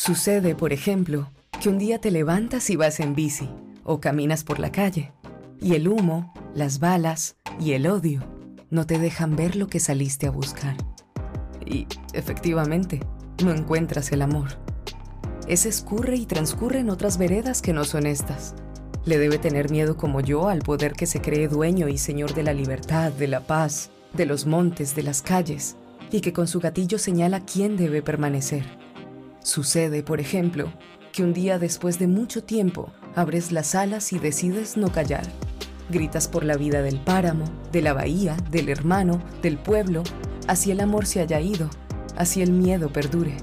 Sucede, por ejemplo, que un día te levantas y vas en bici o caminas por la calle y el humo, las balas y el odio no te dejan ver lo que saliste a buscar. Y, efectivamente, no encuentras el amor. Ese escurre y transcurre en otras veredas que no son estas. Le debe tener miedo como yo al poder que se cree dueño y señor de la libertad, de la paz, de los montes, de las calles, y que con su gatillo señala quién debe permanecer. Sucede, por ejemplo, que un día después de mucho tiempo abres las alas y decides no callar. Gritas por la vida del páramo, de la bahía, del hermano, del pueblo, así el amor se haya ido, así el miedo perdure.